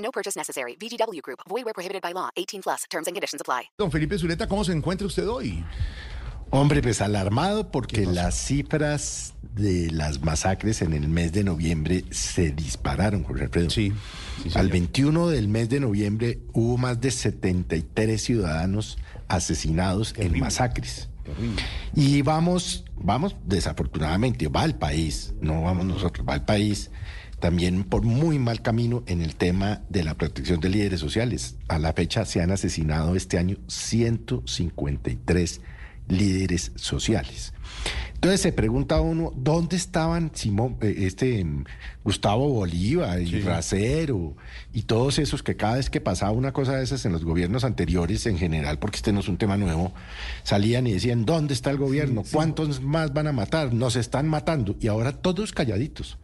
No purchase necessary. VGW Group. Void where prohibited by law. 18 plus. Terms and conditions apply. Don Felipe Zuleta, ¿cómo se encuentra usted hoy? Hombre, pues alarmado porque las cifras de las masacres en el mes de noviembre se dispararon, Jorge Alfredo. Sí, sí, Al señor. 21 del mes de noviembre hubo más de 73 ciudadanos asesinados en masacres. Y vamos, vamos, desafortunadamente, va el país, no vamos nosotros, va el país también por muy mal camino en el tema de la protección de líderes sociales. A la fecha se han asesinado este año 153 líderes sociales. Entonces se pregunta uno, ¿dónde estaban Simón, eh, este mm, Gustavo Bolívar y Racero y todos esos que cada vez que pasaba una cosa de esas en los gobiernos anteriores en general, porque este no es un tema nuevo, salían y decían, ¿dónde está el gobierno? ¿Cuántos más van a matar? Nos están matando. Y ahora todos calladitos.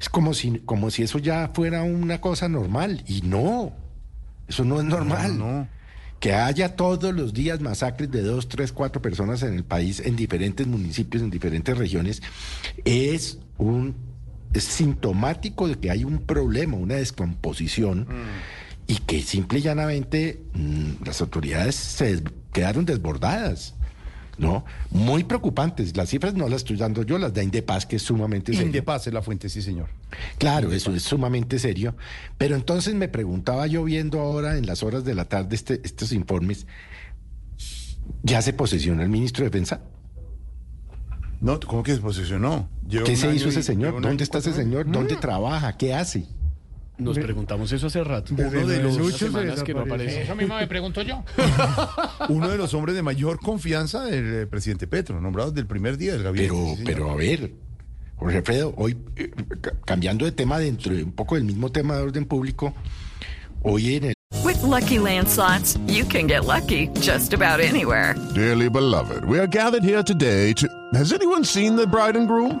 Es como si, como si eso ya fuera una cosa normal. Y no, eso no es normal. no. Que haya todos los días masacres de dos, tres, cuatro personas en el país, en diferentes municipios, en diferentes regiones, es un es sintomático de que hay un problema, una descomposición, y que simple y llanamente mm, las autoridades se des- quedaron desbordadas. ¿No? Muy preocupantes. Las cifras no las estoy dando yo, las da Indepaz, que es sumamente serio. Indepaz es la fuente, sí, señor. Claro, eso es sumamente serio. Pero entonces me preguntaba yo viendo ahora en las horas de la tarde este- estos informes, ¿ya se posesiona el ministro de Defensa? No, ¿cómo que se posicionó? Lleva ¿Qué se hizo ese señor? ¿Dónde está ese señor? ¿Dónde trabaja? ¿Qué hace? Nos preguntamos eso hace rato. Uno de los, semanas que no aparece. Eso mismo me pregunto yo. uno de los hombres de mayor confianza del eh, presidente Petro, nombrado desde el primer día del gabinete. Pero, sí, pero a ver, Jorge Alfredo, hoy, eh, ca- cambiando de tema dentro de un poco del mismo tema de orden público, hoy en el With Lucky Land slots, you can get lucky just about anywhere. Dearly beloved, we are gathered here today to. Has anyone seen the bride and groom?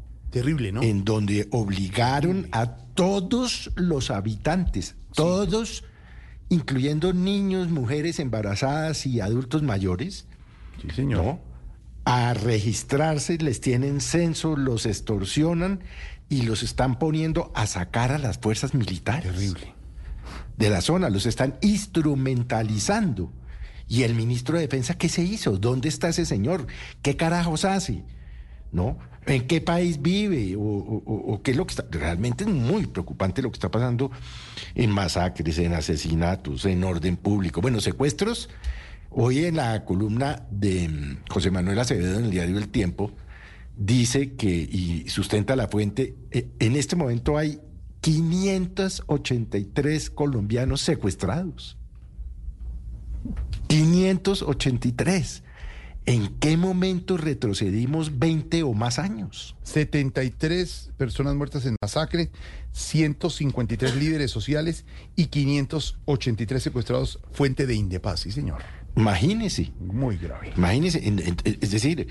Terrible, ¿no? en donde obligaron a todos los habitantes, todos, incluyendo niños, mujeres embarazadas y adultos mayores, Sí, señor. ¿no? a registrarse, les tienen censo, los extorsionan y los están poniendo a sacar a las fuerzas militares Terrible. de la zona, los están instrumentalizando. ¿Y el ministro de Defensa qué se hizo? ¿Dónde está ese señor? ¿Qué carajos hace? ¿No? ¿En qué país vive? ¿O, qué es lo que está? Realmente es muy preocupante lo que está pasando en masacres, en asesinatos, en orden público. Bueno, secuestros. Hoy en la columna de mm, José Manuel Acevedo en el diario El Tiempo, dice que, y sustenta la fuente, eh, en este momento hay 583 colombianos secuestrados. 583. ¿En qué momento retrocedimos 20 o más años? 73 personas muertas en masacre, 153 líderes sociales y 583 secuestrados, fuente de Indepaz, sí, señor. Imagínese. Muy grave. Imagínese, es decir,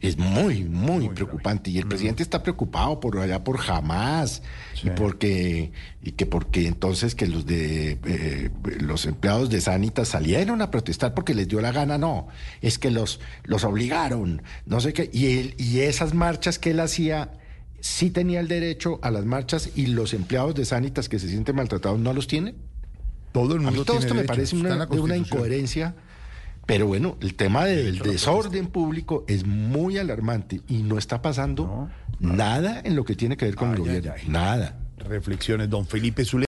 es muy, muy, preocupante. Y el presidente está preocupado por allá por jamás y porque y que porque entonces que los de eh, los empleados de Sanitas salieron a protestar porque les dio la gana, no, es que los los obligaron, no sé qué. Y él y esas marchas que él hacía sí tenía el derecho a las marchas y los empleados de Sanitas que se sienten maltratados no los tienen. Todo el A mundo mí todo tiene esto me parece una, de una incoherencia, pero bueno, el tema del desorden público es muy alarmante y no está pasando nada en lo que tiene que ver con el gobierno, nada. Reflexiones, don Felipe Zuleta.